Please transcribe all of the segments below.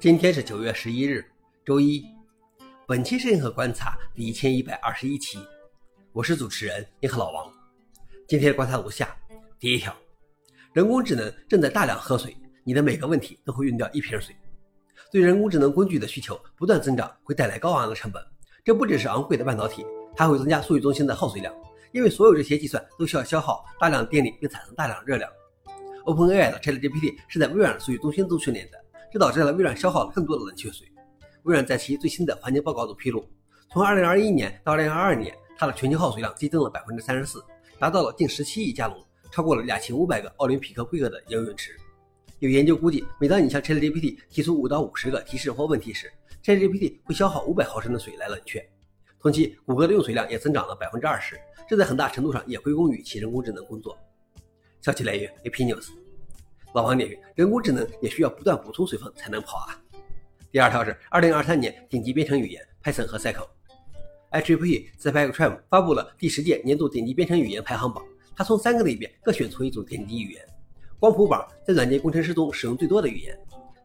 今天是九月十一日，周一。本期是银河观察第一千一百二十一期，我是主持人银河老王。今天观察如下：第一条，人工智能正在大量喝水，你的每个问题都会用掉一瓶水。对人工智能工具的需求不断增长，会带来高昂的成本。这不只是昂贵的半导体，它会增加数据中心的耗水量，因为所有这些计算都需要消耗大量电力并产生大量热量。OpenAI 的 ChatGPT 是在微软数据中心中训练的。这导致了微软消耗了更多的冷却水。微软在其最新的环境报告中披露，从2021年到2022年，它的全球耗水量激增了34%，达到了近17亿加仑，超过了2500个奥林匹克规格的游泳池。有研究估计，每当你向 ChatGPT 提出5到50个提示或问题时，ChatGPT 会消耗500毫升的水来冷却。同期，谷歌的用水量也增长了20%，这在很大程度上也归功于其人工智能工作。消息来源：AP News。老王点评：人工智能也需要不断补充水分才能跑啊。第二条是二零二三年顶级编程语言 Python 和 Cycle。IEEE 在 Python 发布了第十届年度顶级编程语言排行榜，它从三个类别各选出一组顶级语言。光谱榜在软件工程师中使用最多的语言，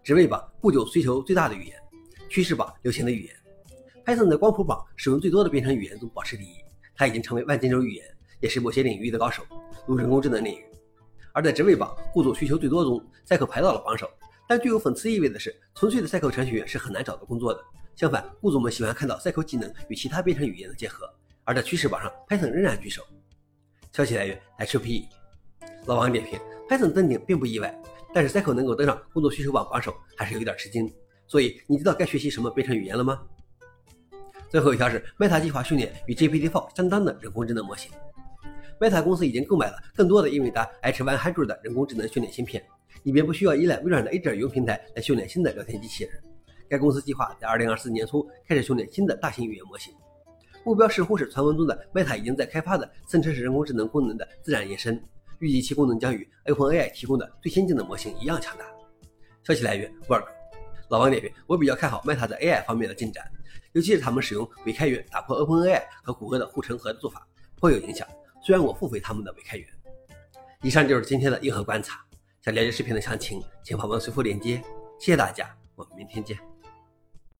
职位榜不久需求最大的语言，趋势榜流行的语言。Python 在光谱榜使用最多的编程语言中保持第一，它已经成为万金油语言，也是某些领域的高手，如人工智能领域。而在职位榜雇主需求最多中，Cycle 排到了榜首。但具有讽刺意味的是，纯粹的 Cycle 程序员是很难找到工作的。相反，雇主们喜欢看到 Cycle 技能与其他编程语言的结合。而在趋势榜上，Python 仍然居首。消息来源：HPE。老王点评：Python 登顶并不意外，但是 Cycle 能够登上工作需求榜榜首还是有点吃惊。所以，你知道该学习什么编程语言了吗？最后一条是，Meta 计划训练与 GPT-4 相当的人工智能模型。Meta 公司已经购买了更多的英伟达 H100 的人工智能训练芯片，以便不需要依赖微软的 A 点云平台来训练新的聊天机器人。该公司计划在2024年初开始训练新的大型语言模型，目标似乎是传闻中的 Meta 已经在开发的生成式人工智能功能的自然延伸，预计其功能将与 OpenAI 提供的最先进的模型一样强大。消息来源：Work。老王点评：我比较看好 Meta 在 AI 方面的进展，尤其是他们使用伪开源打破 OpenAI 和谷歌的护城河的做法，颇有影响。虽然我付费他们的未开源。以上就是今天的硬核观察。想了解视频的详情，请访问随附链接。谢谢大家，我们明天见。